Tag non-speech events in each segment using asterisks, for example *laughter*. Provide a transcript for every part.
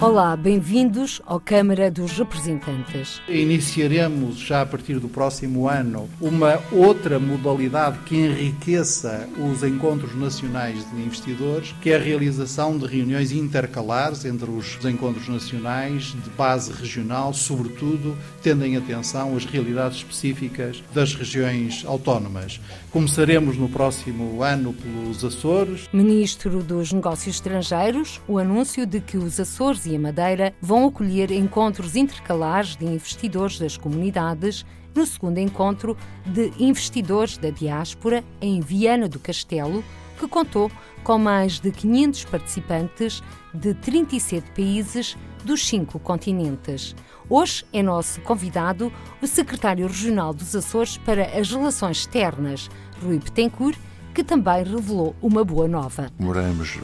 Olá, bem-vindos ao Câmara dos Representantes. Iniciaremos já a partir do próximo ano uma outra modalidade que enriqueça os encontros nacionais de investidores, que é a realização de reuniões intercalares entre os encontros nacionais de base regional, sobretudo tendo em atenção as realidades específicas das regiões autónomas. Começaremos no próximo ano pelos Açores. Ministro dos Negócios Estrangeiros, o anúncio de que os Açores e a Madeira vão acolher encontros intercalares de investidores das comunidades no segundo encontro de investidores da diáspora em Viana do Castelo, que contou com mais de 500 participantes de 37 países dos cinco continentes. Hoje é nosso convidado o secretário regional dos Açores para as Relações Externas, Rui Betancourt, que também revelou uma boa nova.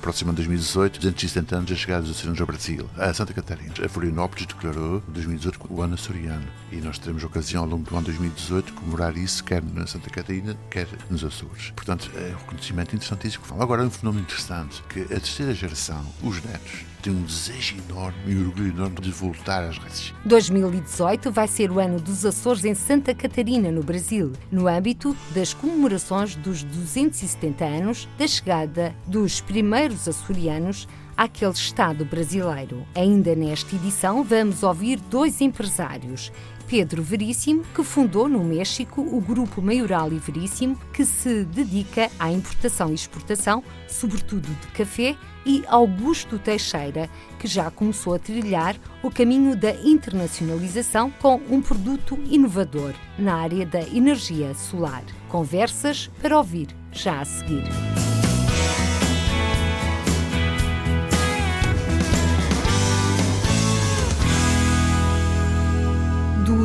Próximo ano 2018, 270 anos da chegada dos açorianos ao Brasil, a Santa Catarina. A Florianópolis declarou 2018 o ano açoriano e nós teremos ocasião ao longo do ano 2018 de comemorar isso, quer na Santa Catarina, quer nos Açores. Portanto, é um reconhecimento interessantíssimo. Agora, um fenómeno interessante, que a terceira geração, os netos, tem um desejo enorme e um orgulho enorme de voltar às raízes. 2018 vai ser o ano dos Açores em Santa Catarina, no Brasil, no âmbito das comemorações dos 270 anos da chegada dos primeiros açorianos àquele Estado brasileiro. Ainda nesta edição, vamos ouvir dois empresários. Pedro Veríssimo, que fundou no México o Grupo Maioral e Veríssimo, que se dedica à importação e exportação, sobretudo de café, e Augusto Teixeira, que já começou a trilhar o caminho da internacionalização com um produto inovador na área da energia solar. Conversas para ouvir já a seguir.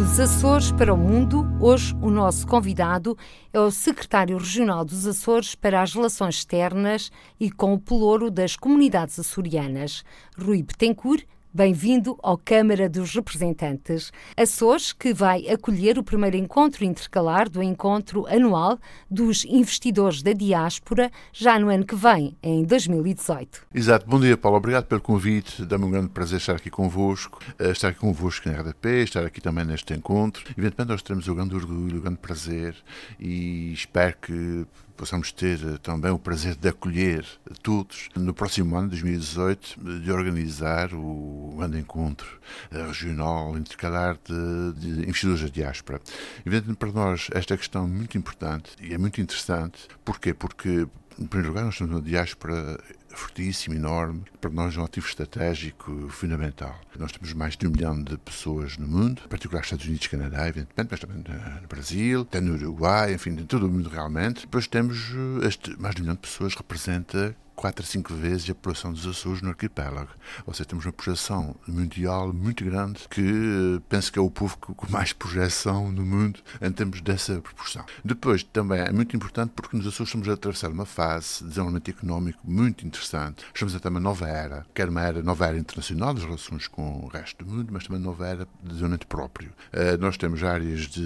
Dos Açores para o Mundo, hoje o nosso convidado é o secretário regional dos Açores para as Relações Externas e com o pelouro das comunidades açorianas, Rui Betancourt, Bem-vindo ao Câmara dos Representantes. Açores, que vai acolher o primeiro encontro intercalar do encontro anual dos investidores da diáspora, já no ano que vem, em 2018. Exato. Bom dia, Paulo. Obrigado pelo convite. Dá-me um grande prazer estar aqui convosco, eh, estar aqui convosco na RDP, estar aqui também neste encontro. Evidentemente, nós teremos o grande orgulho, o grande prazer e espero que possamos ter eh, também o prazer de acolher todos no próximo ano, 2018, de organizar o grande encontro eh, regional intercalar de, de investidores da diáspora. Evidentemente, para nós, esta questão é muito importante e é muito interessante. Porquê? Porque, em primeiro lugar, nós temos uma diáspora fortíssimo, enorme, para nós é um ativo estratégico fundamental. Nós temos mais de um milhão de pessoas no mundo, em particular Estados Unidos e Canadá, evidentemente, mas também no Brasil, até no Uruguai, enfim, em todo o mundo realmente. Depois temos eh, este, mais de um milhão de pessoas, representa quatro a cinco vezes a população dos Açores no arquipélago. Ou seja, temos uma projeção mundial muito grande que eh, penso que é o povo com mais projeção no mundo em termos dessa proporção. Depois, também é muito importante porque nos Açores estamos a atravessar uma fase de desenvolvimento económico muito interessante. Estamos a ter uma nova era, quer uma era, nova era internacional das relações com o resto do mundo, mas também uma nova era de desenvolvimento próprio. Uh, nós temos áreas de,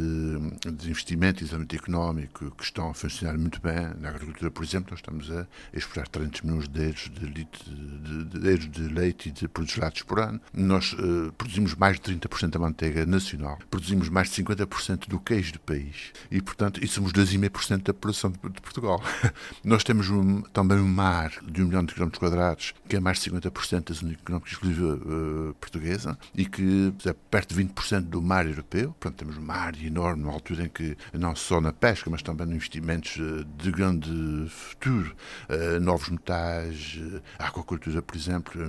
de investimento e desenvolvimento económico que estão a funcionar muito bem. Na agricultura, por exemplo, nós estamos a explorar 30 200 milhões de litros de, de, de, de, de leite e de produtos lácteos por ano. Nós uh, produzimos mais de 30% da manteiga nacional, produzimos mais de 50% do queijo do país e, portanto, e somos 2,5% da população de, de Portugal. *laughs* Nós temos um, também um mar de 1 milhão de quilómetros quadrados, que é mais de 50% da zona económica exclusiva uh, portuguesa e que é perto de 20% do mar europeu. Portanto, temos um mar enorme, numa altura em que não só na pesca, mas também investimentos eh, de grande futuro, uh, novos metais eh, a aquacultura, por exemplo, é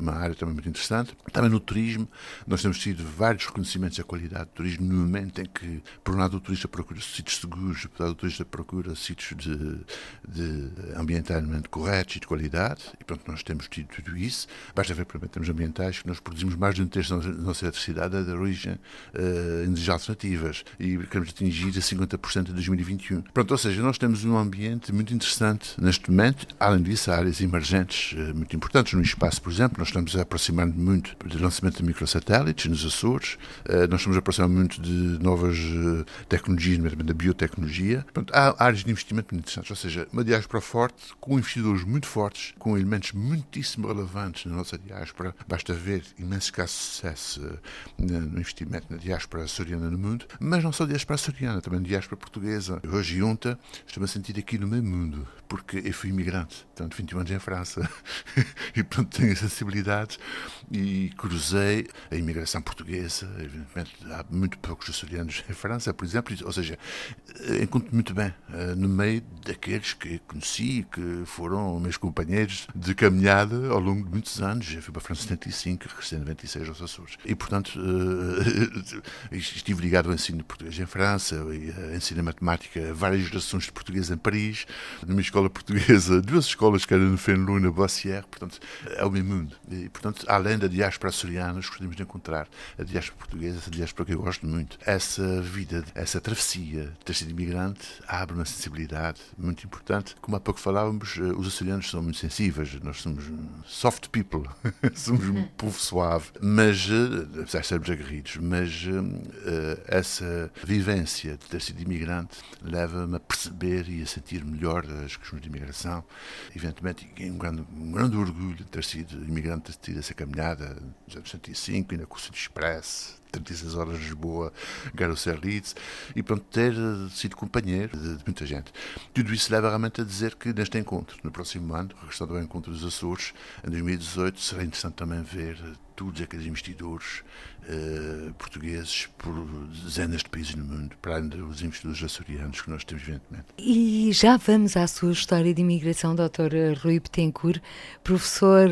uma área também muito interessante. Também no turismo, nós temos tido vários reconhecimentos da qualidade do turismo no momento em que, por um lado, o turista procura sítios seguros, por lado, o turista procura sítios de, de ambientalmente corretos e de qualidade, e pronto, nós temos tido tudo isso. Basta ver, por exemplo, termos ambientais, que nós produzimos mais de um terço da nossa eletricidade é de origem uh, energias alternativas e queremos atingir a 50% em 2021. Pronto, ou seja, nós temos um ambiente muito interessante neste momento, além disso, disse, há áreas emergentes uh, muito importantes. No espaço, por exemplo, nós estamos a aproximar muito do lançamento de microsatélites nos Açores, uh, nós estamos a aproximar muito de novas uh, tecnologias, nomeadamente da biotecnologia. Portanto, há áreas de investimento muito interessantes, ou seja, uma diáspora forte, com investidores muito fortes, com elementos muitíssimo relevantes na nossa diáspora. Basta ver imenso caso de sucesso no investimento na diáspora açoriana no mundo, mas não só diáspora açoriana, também diáspora portuguesa. Hoje, junta, estou-me a sentir aqui no meio mundo, porque eu fui imigrante, portanto, 21 anos em França, *laughs* e portanto tenho sensibilidades e cruzei a imigração portuguesa, evidentemente há muito poucos açorianos em França, por exemplo, ou seja, encontro muito bem eh, no meio daqueles que conheci, que foram meus companheiros de caminhada ao longo de muitos anos. Eu fui para a França em 75, regressei em 96 aos Açores. E, portanto, eh, *laughs* estive ligado ao ensino de português em França, ao ensino de matemática, várias gerações de português em Paris, numa escola portuguesa, duas escolas, que era no Fenelon e na Boissière, portanto, é o mesmo mundo. E, portanto, além da diáspora açoriana, gostaríamos de encontrar a diáspora portuguesa, essa diáspora que eu gosto muito. Essa vida, essa travessia, ter sido imigrante, abre uma sensibilidade muito importante. Como há pouco falávamos, eh, os açorianos são muito sensíveis, nós somos soft people, *laughs* somos um povo suave, mas, eh, apesar de sermos aguerridos, mas uh, essa vivência de ter sido imigrante leva-me a perceber e a sentir melhor as questões de imigração. Evidentemente, um grande, um grande orgulho de ter sido imigrante, de ter tido essa caminhada nos anos 65 e na Curso de Express, 36 horas de Lisboa, Garosser Leeds, e pronto, ter eh, sido companheiro de, de, muita gente. Tudo isso leva realmente a dizer que neste encontro, no próximo ano, regressando ao encontro dos Açores, em 2018, será interessante também ver eh, todos aqueles investidores uh, portugueses por dezenas de países no mundo, para dos investidores açorianos que nós temos, evidentemente. E já vamos à sua história de imigração, Dr. Rui Betancourt, professor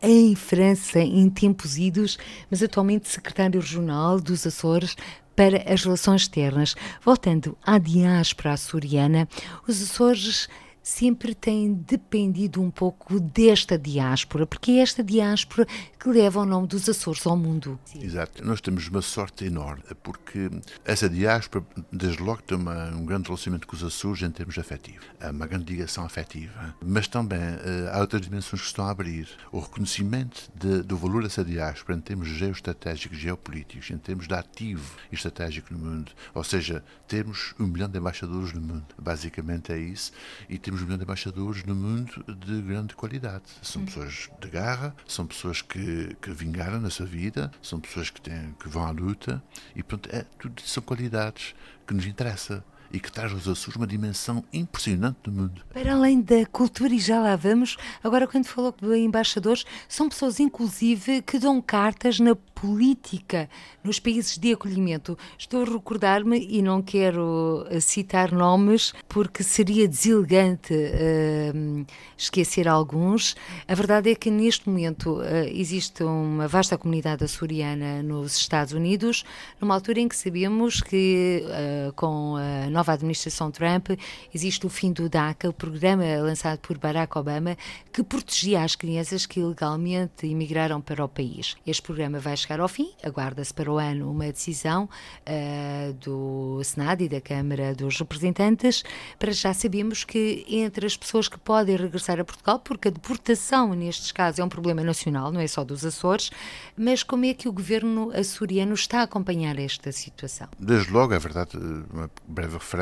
em França em tempos idos, mas atualmente secretário regional dos Açores para as relações externas. Voltando à diáspora açoriana, os Açores sempre têm dependido um pouco desta diáspora, porque é esta diáspora que leva o nome dos Açores ao mundo. Exato. Nós temos uma sorte enorme, porque essa diáspora, desde logo, tem uma, um grande relacionamento com os Açores em termos afetivos. Uma grande ligação afetiva. Mas também uh, há outras dimensões que estão a abrir. O reconhecimento de, do valor dessa diáspora em termos geoestratégicos, geopolíticos, em termos de ativo estratégico no mundo. Ou seja, temos um milhão de embaixadores no mundo. Basicamente é isso. E temos milhão de embaixadores no mundo de grande qualidade. São pessoas de garra, são pessoas que que, vingaram na sua vida, são pessoas que, têm, que vão à luta e, pronto, é, tudo são qualidades que nos interessam e que traz aos Açores uma dimensão impressionante do mundo. Para além da cultura, e já lá vamos, agora quando falou de embaixadores, são pessoas inclusive que dão cartas na política nos países de acolhimento. Estou a recordar-me, e não quero eh, citar nomes, porque seria deselegante uh, esquecer alguns. A verdade é que neste momento uh, existe uma vasta comunidade açoriana nos Estados Unidos, numa altura em que sabemos que uh, com a nova administração Trump existe o fim do DACA, o programa lançado por Barack Obama, que protegia as crianças que ilegalmente emigraram para o país. Este programa vai chegar ao fim, aguarda-se para o ano uma decisão uh, do Senado e da Câmara dos Representantes. Para já sabemos que entre as pessoas que podem regressar a Portugal, porque a deportação nestes casos é um problema nacional, não é só dos Açores, mas como é que o governo açoriano está a acompanhar esta situação? Desde logo, é verdade, uma breve referência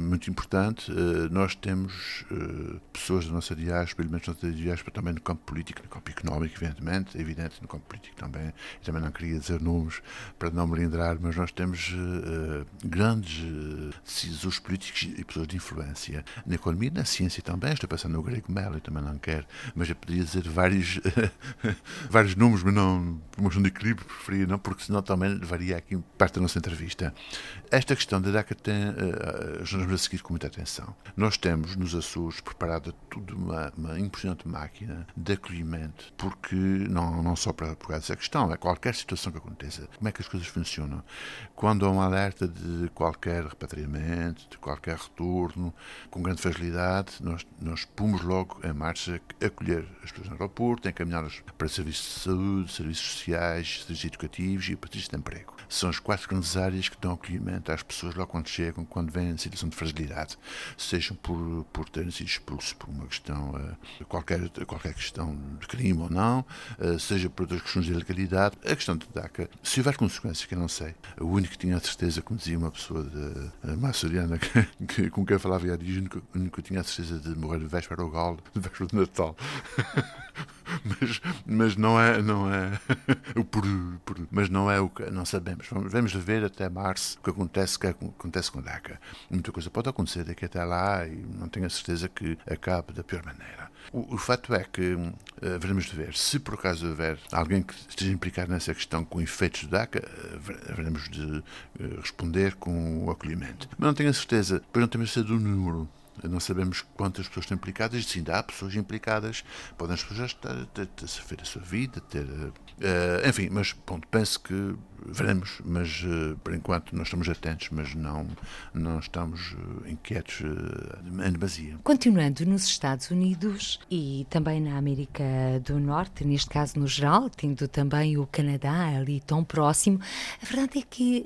muito importante. Eh, nós temos eh, pessoas da nossa diáspora, elementos da nossa diáspora também no campo político, no campo económico, evidentemente, é evidente, no campo político também. também não queria dizer nomes para não me lindrar, mas nós temos uh, grandes decisores políticos e pessoas de influência na economia, na ciência também. Estou pensando no Grego Melo, também não quero, mas eu poderia dizer vários, *laughs* vários nomes, mas não por uma questão de equilíbrio, preferia não, porque senão também levaria aqui parte da nossa entrevista. Esta questão da DACA tem, uh, vamos a seguir com muita atenção. Nós temos nos Açores preparada tudo uma, uma impressionante máquina de acolhimento, porque não, não só para, por essa questão, é qualquer situação que aconteça, como é que as coisas funcionam. Quando há um alerta de qualquer repatriamento, de qualquer retorno, com grande facilidade, nós, nós pomos logo em marcha acolher as pessoas no aeroporto, encaminhá-las para serviços de saúde, serviços sociais, serviços educativos e para de emprego. São as quatro grandes áreas que dão acolhimento às pessoas lá quando chegam, quando vêm em situação de fragilidade, sejam por, por terem sido expulsos por uma questão, uh, qualquer, qualquer questão de crime ou não, uh, seja por outras questões de ilegalidade. A questão de DACA, se houver consequências, que eu não sei, o único que tinha a certeza, como dizia uma pessoa de, uh, maçoriana que, *laughs* que, com quem eu falava há dias, o único que tinha a certeza de morrer de véspera ao galo, de véspera de Natal. *laughs* mas, mas não é, não é *laughs* o mas não é o que não sabemos. Vamos, vamos ver até março o que acontece, que acontece com DACA. Muita coisa pode acontecer daqui até lá e não tenho a certeza que acabe da pior maneira. O, o fato é que uh, veremos de ver. Se por acaso houver alguém que esteja implicado nessa questão com efeitos de DACA, uh, veremos de uh, responder com o acolhimento. Mas não tenho a certeza, pois não temos a certeza do número não sabemos quantas pessoas estão implicadas, sim, há pessoas implicadas, podem as pessoas estar, ter a sua vida, ter. Uh, enfim, mas ponto, penso que veremos, mas uh, por enquanto nós estamos atentos, mas não, não estamos uh, inquietos em demasia. Continuando nos Estados Unidos e também na América do Norte, neste caso no geral, tendo também o Canadá ali tão próximo, a verdade é que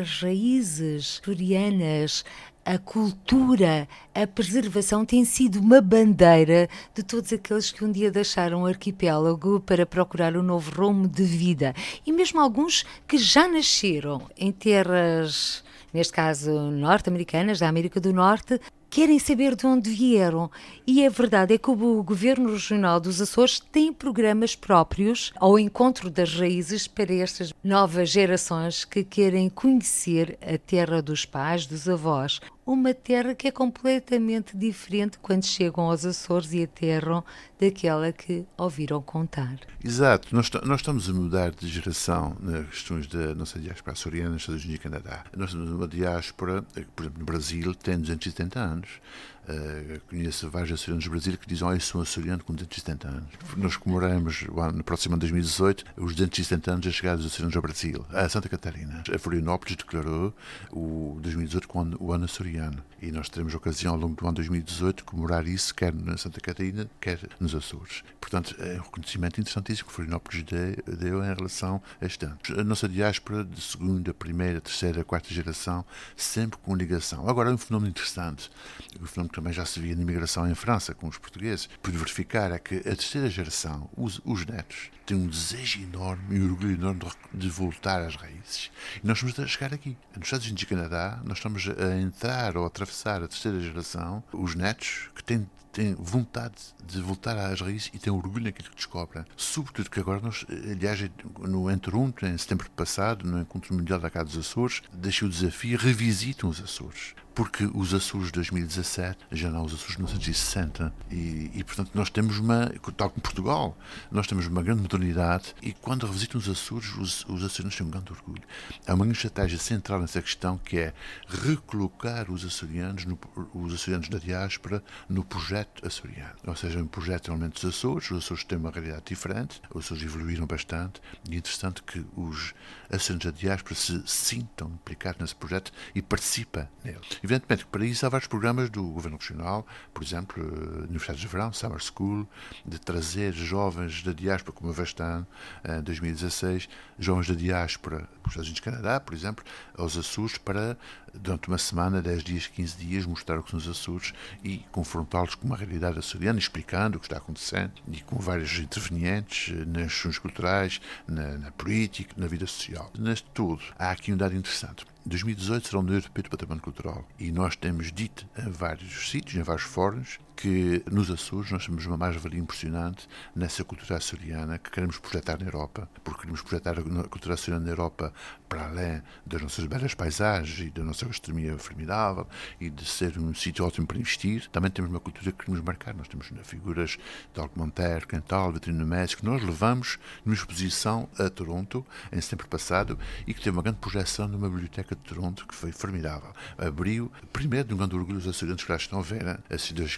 as raízes coreanas a cultura, a preservação tem sido uma bandeira de todos aqueles que um dia deixaram o arquipélago para procurar um novo rumo de vida. E mesmo alguns que já nasceram em terras, neste caso norte-americanas, da América do Norte, querem saber de onde vieram. E a verdade é que o Governo Regional dos Açores tem programas próprios ao encontro das raízes para estas novas gerações que querem conhecer a terra dos pais, dos avós uma terra que é completamente diferente quando chegam aos Açores e aterram daquela que ouviram contar. Exato, nós, nós estamos a mudar de geração nas questões da nossa diáspora açoriana, Estados Unidos e Canadá. Nós temos uma diáspora, por exemplo, no Brasil, tem 270 anos anos. Uh, conheço vários açorianos do Brasil que dizem: eu sou açoriano com 270 anos. Nós comemoramos no próximo ano 2018 os 270 anos da chegada dos açorianos ao Brasil, a Santa Catarina. A Florianópolis declarou o 2018 como o ano açoriano e nós teremos ocasião ao longo do ano 2018 de comemorar isso, quer na Santa Catarina, quer nos Açores. Portanto, é um reconhecimento interessantíssimo que Florianópolis deu em relação a este ano. A nossa diáspora de segunda, primeira, terceira, quarta geração, sempre com ligação. Agora, um fenómeno interessante, um fenómeno que também já se via na imigração em França com os portugueses, pude verificar é que a terceira geração, os, os netos, têm um desejo enorme e um orgulho enorme de, voltar às raízes. E nós estamos a chegar aqui. Nos Estados Unidos e Canadá, nós estamos a entrar ou a atravessar a terceira geração, os netos que têm têm vontade de voltar às raízes e têm orgulho naquilo que descobrem. Sobretudo que agora nós, aliás, no Enterunto, em setembro passado, no Encontro Mundial da Casa dos Açores, deixei o desafio, revisitam os Açores porque os Açores de 2017 já não os Açores de 1960 e, e, portanto nós temos uma, tal como Portugal, nós temos uma grande modernidade e quando revisitam os Açores, os, os açorianos têm um grande orgulho. Há uma estratégia central nessa questão que é recolocar os açorianos, no, os açorianos da diáspora no projeto açoriano. Ou seja, um projeto realmente dos Açores, os Açores têm uma realidade diferente, os Açores evoluíram bastante e é interessante que os açorianos da diáspora se sintam implicados nesse projeto e participem nele. Evidentemente que para isso há vários programas do Governo Regional, por exemplo, eh, Universidades de Verão, Summer School, de trazer jovens da diáspora, como houve este ano, em 2016, jovens da diáspora, dos Estados Unidos Canadá, por exemplo, aos Açores, para, durante uma semana, 10 dias, 15 dias, mostrar o que são os Açores e confrontá-los com uma realidade açoriana, explicando o que está acontecendo e com vários intervenientes eh, nas questões culturais, na, na política, na vida social. Neste tudo, há aqui um dado interessante. 2018 será um ano europeu do património cultural. E nós temos dito em vários sítios, em vários fóruns, que nos Açores nós temos uma mais-valia impressionante nessa cultura açoriana que queremos projetar na Europa, porque queremos projetar a cultura açoriana na Europa para além das nossas belas paisagens e da nossa gastronomia formidável e de ser um sítio ótimo para investir. Também temos uma cultura que queremos marcar. Nós temos figuras de Alco Monteiro, Cantal, Vitrino México, que nós levamos numa exposição a Toronto, em setembro passado, e que teve uma grande projeção numa biblioteca de Toronto que foi formidável. Abriu, primeiro, de um grande orgulho os açorianos que lá estão a ver, né? esses dois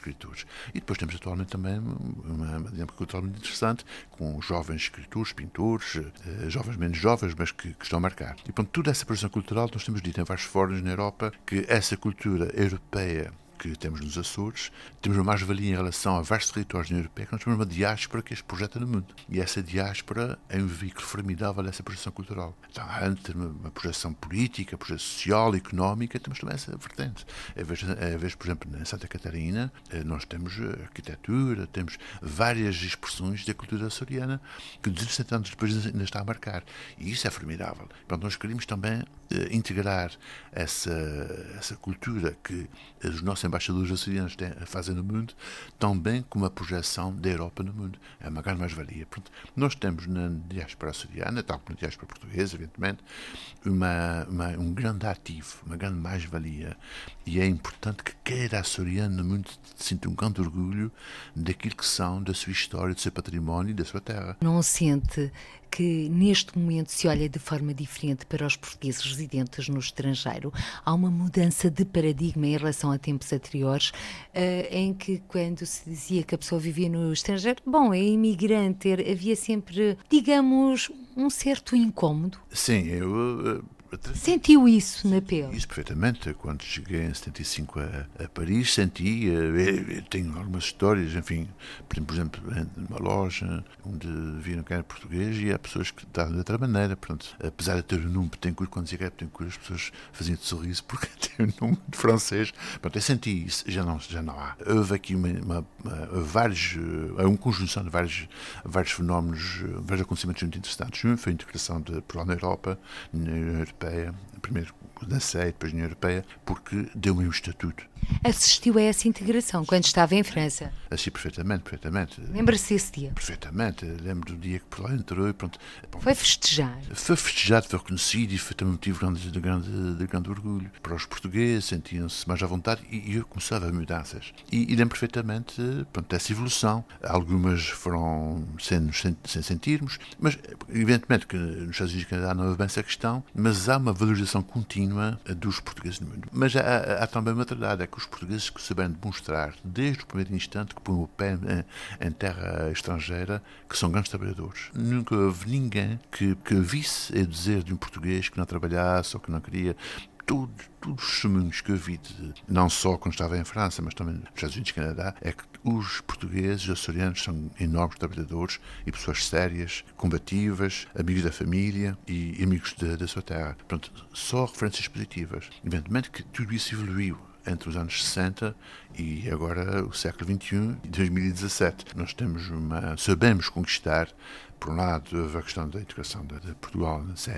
E depois temos atualmente também uma, dinâmica cultural muito interessante, com jovens escritores, pintores, eh, jovens menos jovens, mas que, que estão a marcar. E, portanto, toda essa produção cultural, nós temos dito em vários fóruns na Europa que essa cultura europeia que temos nos Açores, temos uma mais-valia em relação a vários territórios da União Europeia, que nós temos uma diáspora que este projeta no mundo. E essa diáspora é um veículo formidável dessa projeção cultural. Então, antes uma projeção política, projeção social, económica, temos também essa vertente. A vez, a vez, por exemplo, em Santa Catarina, eh, nós temos arquitetura, temos várias expressões da cultura açoriana que 270 anos depois ainda está a marcar. E isso é formidável. Então, nós queríamos também eh, integrar essa, essa cultura que os nossos embaixadores açorianos têm, fazem no mundo, também como a projeção da Europa no mundo. É uma grande mais-valia. Nós temos na diáspora açoriana, tal como na diáspora portuguesa, evidentemente, uma, uma, um grande ativo, uma grande mais-valia. E é importante que cada açoriano no mundo sinta um grande orgulho daquilo que são, da sua história, do seu património e da sua terra. Não sente que neste momento se olha de forma diferente para os portugueses residentes no estrangeiro. Há uma mudança de paradigma em relação a tempos anteriores, uh, em que quando se dizia que a pessoa vivia no estrangeiro, bom, é imigrante, havia sempre, digamos, um certo incômodo. Sim, eu eh, Sentiu isso na pele? Isso perfeitamente. Quando cheguei em 75 a, a Paris, senti. Eh, tenho algumas histórias, enfim, por exemplo, numa loja onde viram que era português e há pessoas que estavam de outra maneira. Pronto, apesar de ter o nome Betancourt, quando dizia que era Betancourt, as pessoas faziam de sorriso porque *laughs* tem o nome de francês. Pronto, eu senti isso. Já não, já não há. Houve aqui uma, uma, uma vários, eh, uma conjunção de vários, vários fenómenos, vários acontecimentos muito interessantes. Um foi a integração de Portugal na Europa, na União Europeia Europeia, primeiro da SEI, depois da União Europeia, porque deu-me um estatuto. Assistiu a essa integração quando estava em França? Assisti perfeitamente, perfeitamente. Lembra-se desse dia? Perfeitamente. Lembro do dia que por lá entrou e pronto. Foi festejar? Foi festejado, foi reconhecido e foi também motivo de, de, grande, de grande orgulho. Para os portugueses sentiam-se mais à vontade e, e eu começava a mudanças. E, e lembro perfeitamente pronto, dessa evolução. Algumas foram sem, sem, sem sentirmos, mas evidentemente que nos Estados Unidos e Canadá não bem essa questão, mas há uma valorização contínua dos portugueses no mundo. Mas há, há também uma verdade, é que os portugueses que souberam demonstrar, desde o primeiro instante que põem o pé em, em, terra estrangeira, que são grandes trabalhadores. Nunca houve ninguém que, que visse a dizer de um português que não trabalhasse ou que não queria todos, todos os testemunhos que eu vi, de, não só quando estava em França, mas também nos Estados Unidos e Canadá, é que os portugueses, os açorianos, são enormes trabalhadores e pessoas sérias, combativas, amigos da família e amigos da, sua terra. Portanto, só referências positivas. Evidentemente que tudo isso evoluiu entre os anos 60 e agora o século XXI e 2017. Nós temos uma, sabemos conquistar por um lado, a questão da integração de, Portugal na CE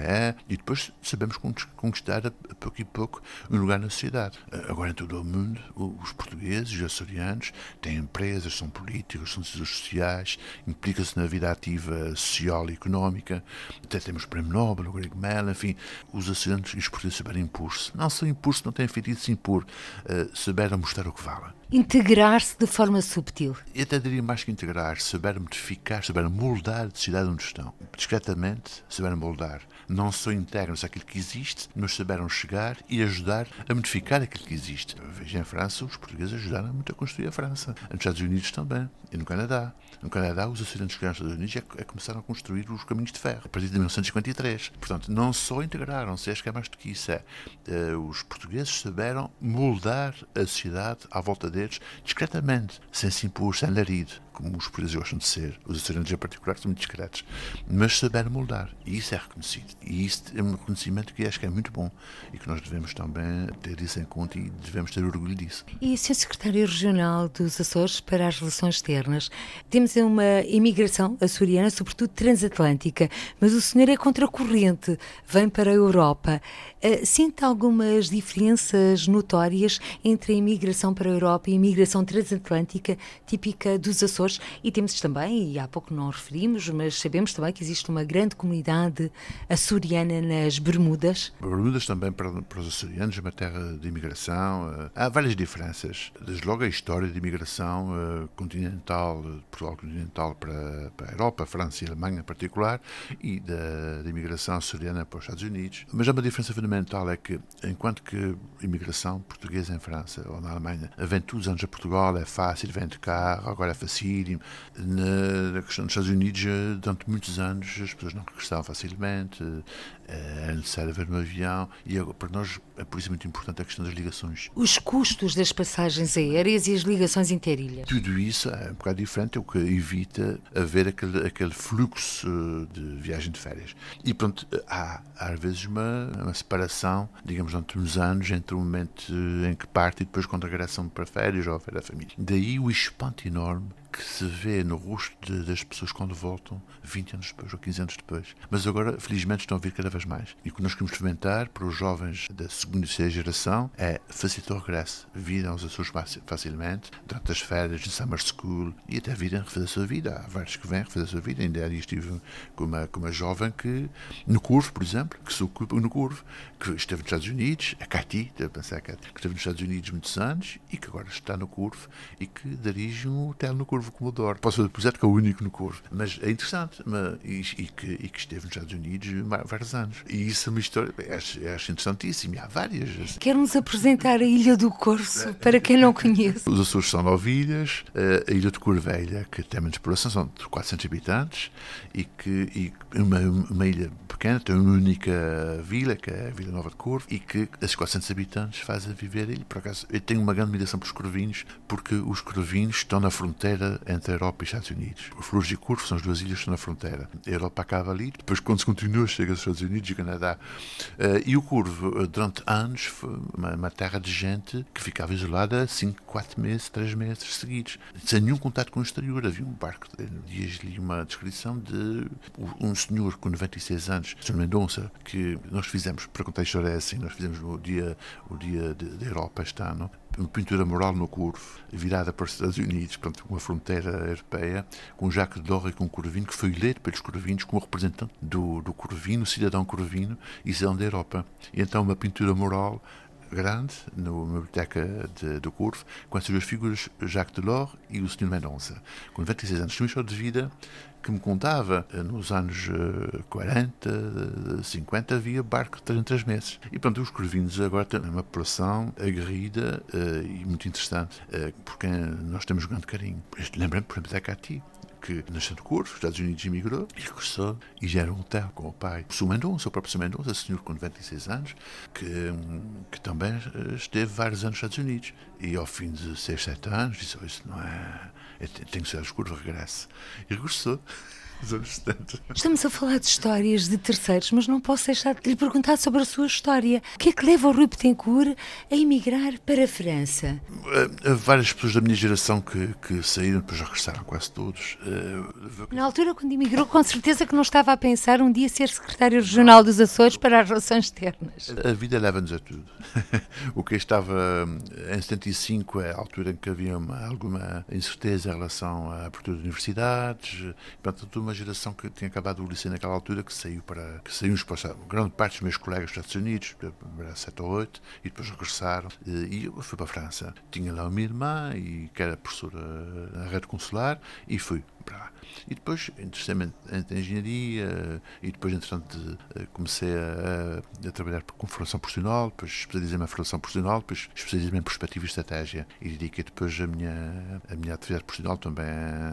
e depois sabemos conquistar a, pouco e pouco um lugar na sociedade. Agora, em todo o mundo, os portugueses, os açorianos, têm empresas, são políticos, são decisores sociais, implicam-se na vida ativa social e económica. Até temos o Prémio Nobel, o Greg Mel, enfim, os açorianos e os portugueses souberam impor-se. Não são impor-se, não têm feito de se impor, uh, souberam mostrar o que vale integrar-se de forma subtil. Eu até diria mais que integrar, saber modificar, saber moldar a cidade onde estão. Discretamente, saber moldar. Não só integram-se aquilo que existe, mas saberam chegar e ajudar a modificar aquilo que existe. Veja, em França, os portugueses ajudaram muito a construir a França. Nos Estados Unidos também. E no Canadá. No Canadá, os acidentes que nos Estados Unidos é, é começaram a construir os caminhos de ferro, a partir de 1953. Portanto, não só integraram-se, acho que é mais do que isso. É, uh, os portugueses souberam moldar a sociedade à volta deles discretamente, sem se impor, sem larido como os portugueses gostam de ser, os açorianos em particular são muito discretos, mas saber moldar. E isso é reconhecido. E isso é um reconhecimento que acho que é muito bom e que nós devemos também ter isso em conta e devemos ter orgulho disso. E, Sr. Secretário Regional dos Açores para as Relações Externas, temos uma imigração açoriana, sobretudo transatlântica, mas o senhor é contracorrente, vem para a Europa. Uh, sente algumas diferenças notórias entre a imigração para a Europa e a imigração transatlântica típica dos Açores? E temos também, e há pouco não referimos, mas sabemos também que existe uma grande comunidade açoriana nas Bermudas. Bermudas também para, para os açorianos é uma terra de imigração. Eh, há várias diferenças. Desde logo a história de imigração uh, continental, de Portugal continental para, para a Europa, a França e a Alemanha em particular, e da, da imigração açoriana para os Estados Unidos. Mas há uma diferença fundamental, é que enquanto que imigração portuguesa em França ou na Alemanha vem todos os anos a Portugal, é fácil, vem de carro, agora é fácil Na, na questão dos Estados Unidos, durante muitos anos, as pessoas não regressavam facilmente, era necessário haver um avião, e para nós é por isso muito importante a questão das ligações. Os custos das passagens aéreas e as ligações interilhas? Tudo isso é um bocado diferente, é o que evita haver aquele, aquele fluxo de viagem de férias. E pronto, há às vezes uma, uma separação, digamos, durante uns anos, entre o momento em que parte e depois quando regressam para férias ou a ver a família. Daí o espanto enorme que se vê no rosto de, das pessoas quando voltam 20 anos depois ou 15 anos depois. Mas agora, felizmente, estão a vir cada vez mais. E o que nós queremos fomentar para os jovens da segunda e terceira geração é facilitar o regresso. Virem aos Açores facilmente, durante as férias de summer school e até virem refazer a sua vida. Há vários que vêm refazer a sua vida. Ainda há estive com uma, com uma jovem que, no Curvo, por exemplo, que se ocupa no Curvo, que esteve nos Estados Unidos, a Cati, devo pensar que esteve nos Estados Unidos muitos anos e que agora está no Curvo e que dirige um hotel no Curvo como Comodoro. Posso dizer que é o único no Curvo. Mas é interessante mas, e, e, que, e que esteve nos Estados Unidos vários anos. E isso é uma história, acho, acho interessantíssimo. E há várias. Quer-nos apresentar a Ilha do Corso, para quem não conhece? Os Açores são nove ilhas. A Ilha de Corvelha, que tem menos população, são de 400 habitantes e que e uma, uma ilha pequena, tem uma única vila, que é a Vila Nova de Corvo, e que esses 400 habitantes fazem viver ele. Por acaso, eu tenho uma grande admiração pelos corvinhos, porque os corvinhos estão na fronteira entre a Europa e os Estados Unidos. Os Flores e Corvo são as duas ilhas que estão na fronteira. A Europa acaba ali, depois, quando se continua, chega aos Estados Unidos e Canadá. Uh, e o Corvo, eh, durante anos, foi uma, uma, terra de gente que ficava isolada 5, 4 meses, 3 meses seguidos, sem nenhum contato com o exterior. Havia um barco, dias li uma descrição de um senhor com 96 anos, Sr. Mendonça, que nós fizemos, para contar a história é assim, nós fizemos o dia, o dia da Europa este ano, pintura mural no Curvo, virada para os Estados Unidos, portanto, uma fronteira europeia, com Jacques Delors e com Corvino, que foi eleito pelos corvinos como representante do, do corvino, cidadão corvino e cidadão da Europa. E então uma pintura mural grande, na biblioteca de, do Curvo, com essas duas figuras, Jacques Delors e o Sr. Mendonça, com 96 anos. Tinha história de vida que me contava, eh, nos anos 40, eh, 50, havia barco de 3 em 3 meses. E pronto, os corvinos agora têm uma população aguerrida uh, e muito interessante, por quem nós temos um grande carinho. Lembrando, por exemplo, da Cati, que nasceu no Curvo, os Estados Unidos emigrou e regressou e gera um hotel com o pai. O Mendonça, o próprio Mendonça, senhor com 96 anos, que, que também esteve vários anos nos Estados Unidos. E ao fim de 6, 7 anos disse, oh, isso não é tem que ser escuro, regresse. E regressou dos anos 70. Estamos a falar de histórias de terceiros, mas não posso deixar de lhe perguntar sobre a sua história. O que é que leva o Rui Betancourt a emigrar para a França? Há várias pessoas da minha geração que, que saíram, depois regressaram quase todos. Eh, Na altura, quando emigrou, com certeza que não estava a pensar um dia ser secretário regional dos Açores para as relações externas. A vida leva-nos a tudo. *laughs* o que estava em 75 é a altura em que havia uma, alguma incerteza em relação à abertura de universidades, portanto, uma geração que tinha acabado o liceu naquela altura, que saiu para. que saímos para. grande parte dos meus colegas dos Estados Unidos, para 7 ou 8, e depois regressaram. E eu fui para a França. Tinha lá a minha irmã, e, que era professora na rede consular, e fui para. E depois interessei-me em engenharia e depois, entretanto, comecei a, a trabalhar com formação profissional, depois especializei-me em formação profissional, depois especializei-me em perspectiva e estratégia e dediquei depois a minha, a minha atividade profissional também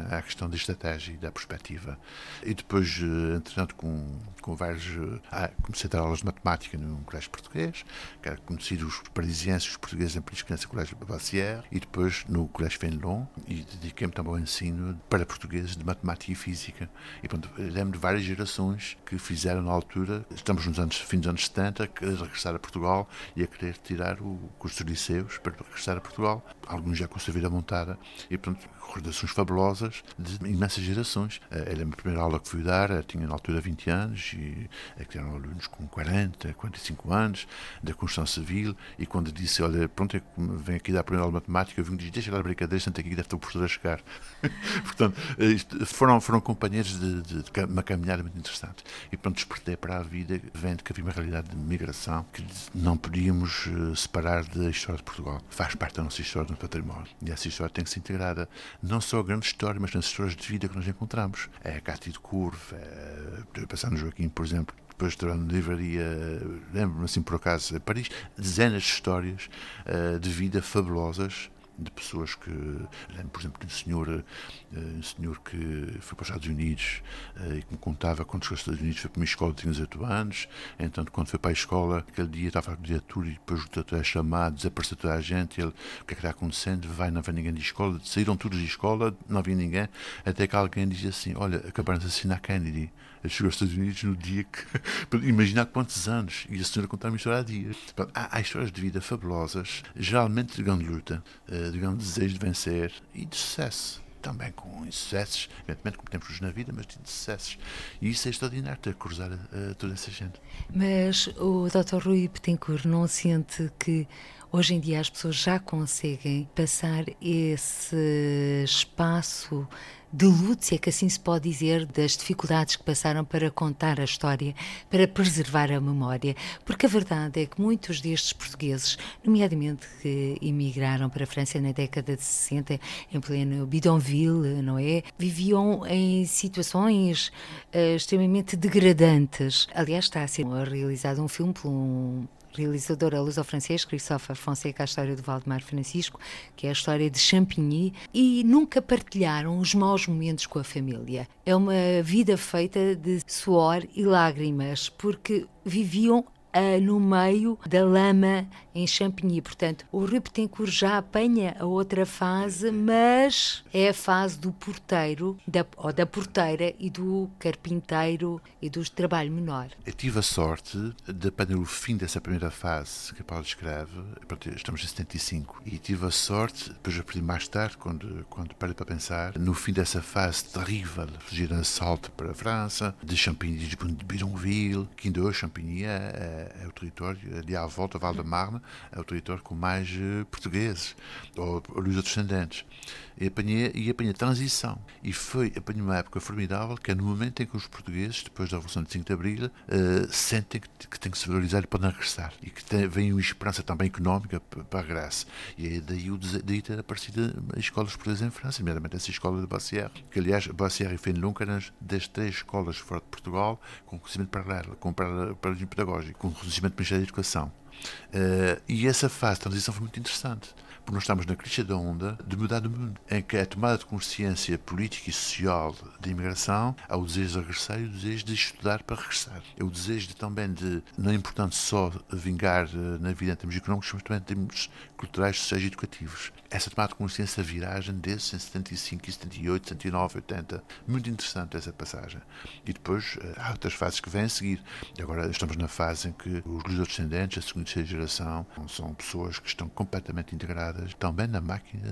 à questão da estratégia e da perspectiva. E depois, entretanto, com, com vários... Ah, comecei a dar aulas de matemática num colégio português, que era conhecido os parisienses os portugueses em política no colégio Bassière, e depois no colégio Fenelon, e dediquei-me também ao ensino para de matemática e física. E pronto, de várias gerações que fizeram na altura, estamos nos anos, fim dos anos 70, a regressar a Portugal e a querer tirar o curso de liceus para regressar a Portugal. Alguns já com a montada. E pronto, recordações fabulosas de imensas gerações. Ela, eh, a primeira aula que fui dar, eh, tinha na altura 20 anos, e que eram alunos com 40, 45 anos, da construção civil, e quando disse, olha, pronto, vem aqui dar a primeira aula de matemática, eu vim disse, deixa lá a brincadeira, senta aqui, deve ter o professor a chegar. *laughs* Portanto, eh, foram, foram companheiros de, de, de, uma caminhada muito interessante. E pronto, despertei para a vida, vendo que havia uma realidade de migração que não podíamos separar da história de Portugal. Faz parte da nossa história, nosso património. E essa história tem que ser integrada não só a grande história, mas nas histórias de vida que nós encontramos. É a Cátia de Curva, é, passar no Joaquim, por exemplo, depois de na livraria, lembro-me assim por acaso, Paris, dezenas de histórias uh, de vida fabulosas de pessoas que, por exemplo, de um senhor, eh, um senhor que foi para os Estados Unidos eh, e que me contava quando chegou aos Estados Unidos foi para uma escola, tinha 18 anos, então quando foi para a escola, aquele dia estava a dia tudo e depois o é chamado, desapareceu toda a gente, ele, o que é que está acontecendo? Vai, não vem ninguém de escola, saíram todos de escola, não havia ninguém, até que alguém dizia assim, olha, acabaram de assassinar Kennedy. Chegou aos Estados Unidos no dia que. *laughs* Imaginar quantos anos. E a senhora contar-me história há dias. Há, há, histórias de vida fabulosas, geralmente de grande luta, eh, de grande desejo de vencer e de sucesso também com insucessos, evidentemente como temos na vida, mas de sucessos. E isso é extraordinário, ter cruzar uh, toda essa gente. Mas o Dr. Rui Petencourt não sente que hoje em dia as pessoas já conseguem passar esse espaço de se é que assim se pode dizer, das dificuldades que passaram para contar a história, para preservar a memória. Porque a verdade é que muitos destes portugueses, nomeadamente que emigraram para a França na década de 60, em pleno bidonville, não é? Viviam em situações uh, extremamente degradantes. Aliás, está a ser realizado um filme por um realizador luso-francês, Christophe Fonseca, a história do Valdemar Francisco, que é a história de Champigny, e nunca partilharam os maus momentos com a família. É uma vida feita de suor e lágrimas, porque viviam uh, no meio da lama em Champigny. Portanto, o Rui Betancourt já apanha a outra fase, mas é a fase do porteiro, da, ou da porteira e do carpinteiro e do trabalho menor. Eu tive a sorte de apanhar o fim dessa primeira fase que Paulo escreve, estamos em 75, e tive a sorte, depois aprendi mais tarde, quando, quando parei para pensar, no fim dessa fase terrível, fugir assalto para a França, de Champigny, de Bidonville, que ainda hoje Champigny é, é, o território, ali à volta, Val de Marne, é o território com mais uh, portugueses, ou, ou descendentes. E apanhei, e apanhei a transição. E foi, apanhei uma época formidável, que é no momento em que os portugueses, depois da Revolução de 5 de Abril, uh, sentem que, que têm que se valorizar e podem regressar. E que tem, vem uma esperança também económica para a regresso. E aí daí, o, daí ter aparecido as escolas portuguesas em França, nomeadamente essa escola de Bassière, que aliás, Bassière e Fenelon eram das três escolas fora de Portugal com conhecimento paralelo, com paralelismo pedagógico, com conhecimento do Ministério da Educação. Uh, e essa fase de transição foi muito interessante porque nós estamos na crista da onda de mudar o mundo, em que a tomada de consciência política e social da imigração há o desejo de regressar e o desejo de estudar para regressar. É o desejo de, também de, não é importante só vingar eh, na vida em termos económicos, mas também em termos culturais, sociais e educativos. Essa tomada de consciência, a viragem desses em 75, 78, 79, 80. Muito interessante essa passagem. E depois eh, há outras fases que vêm a seguir. Agora estamos na fase em que os descendentes, a segunda e terceira geração, são pessoas que estão completamente integradas também na máquina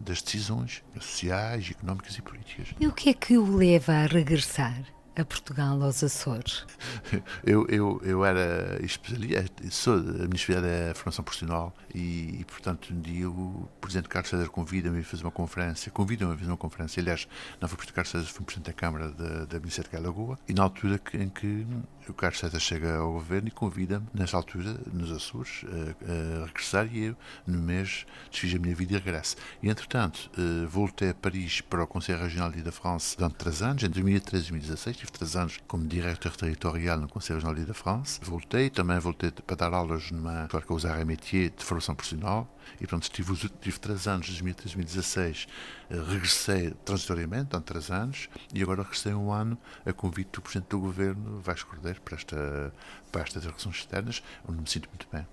das decisões sociais, económicas e políticas. E o que é que o leva a regressar? a Portugal, aos Açores? *laughs* Eu, eu, eu era especialista, sou, a minha especialidade é a formação profissional e, e, portanto, um dia o Presidente Carlos César convida-me a fazer uma conferência, convida-me a fazer uma conferência, aliás, não foi o Presidente Carlos César, foi o Presidente da Câmara da, da Ministério de Lagoa, e na altura que, em que o Carlos César chega ao governo e convida-me, nessa altura, nos Açores, a, a, regressar e eu, no mês, desfiz a minha vida e regresso. E, entretanto, eh, voltei a Paris para o Conselho Regional de la France durante três anos, em 2013 e 2016, tive três anos como diretor territorial no Conselho Regional de la France. Voltei, também voltei para dar aulas numa escola que usar métier de formação profissional e, portanto, tive, tive três anos, 2013 2016, eh, regressei transitoriamente, há três anos, e agora regressei um ano a convite do Presidente do Governo, Vasco Cordeiro, para, esta, para estas relações externas, onde me sinto muito bem.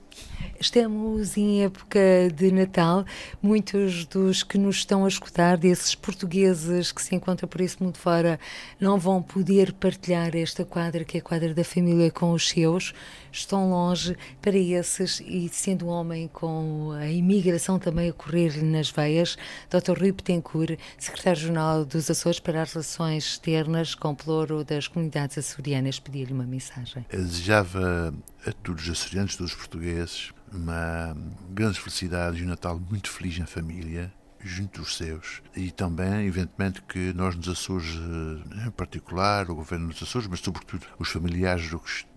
Estamos em época de Natal. Muitos dos que nos estão a escutar, desses portugueses que se encontram por esse mundo fora, não vão poder partilhar esta quadra, que é a quadra da família, com os seus. Estão longe. Para esses, e sendo um homem com a imigração também a correr nas veias, Dr. Rui Petencourt, secretário-geral dos Açores para as Relações Externas, com Ploro das Comunidades Açorianas, pedir-lhe uma mensagem. Eu desejava a todos os açorianos, todos os portugueses, uma grande felicidade e um Natal muito feliz na família, junto dos seus. E também, evidentemente, que nós nos Açores, eh, em particular, o governo dos Açores, mas sobretudo os familiares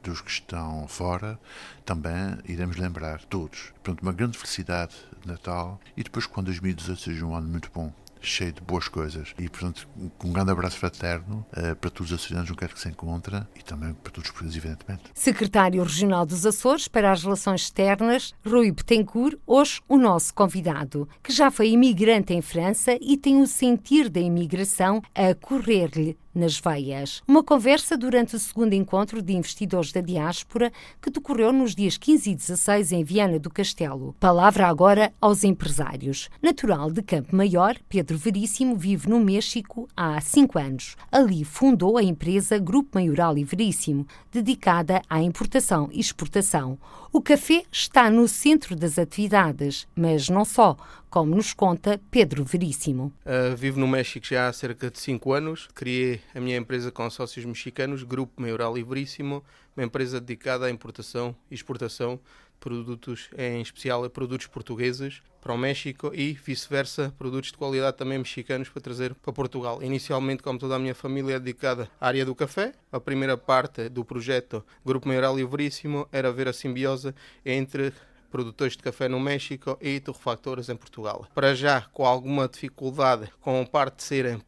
dos que estão fora, também iremos lembrar, todos. Portanto, uma grande felicidade de Natal e depois, quando 2018 seja um ano muito bom cheio de boas coisas. E, portanto, um grande abraço fraterno uh, para todos os açorianos, no quer que se encontra e também para todos os portugueses, evidentemente. Secretário Regional dos Açores para as Relações Externas, Rui Betancourt, hoje o nosso convidado, que já foi imigrante em França e tem o sentir da imigração a correr-lhe nas veias. Uma conversa durante o segundo encontro de investidores da diáspora que decorreu nos dias 15 e 16 em Viana do Castelo. Palavra agora aos empresários. Natural de Campo Maior, Pedro Veríssimo vive no México há cinco anos. Ali fundou a empresa Grupo Maioral e Veríssimo, dedicada à importação e exportação. O café está no centro das atividades, mas não só, como nos conta Pedro Veríssimo. Uh, vivo no México já há cerca de 5 anos. Criei a minha empresa com sócios mexicanos, Grupo Maioral e Veríssimo, uma empresa dedicada à importação e exportação de produtos, em especial a produtos portugueses para o México e vice-versa, produtos de qualidade também mexicanos para trazer para Portugal. Inicialmente, como toda a minha família é dedicada à área do café, a primeira parte do projeto Grupo Maioral e Veríssimo era ver a simbiose entre produtores de café no México e torrefactores em Portugal. Para já, com alguma dificuldade, com parte de serem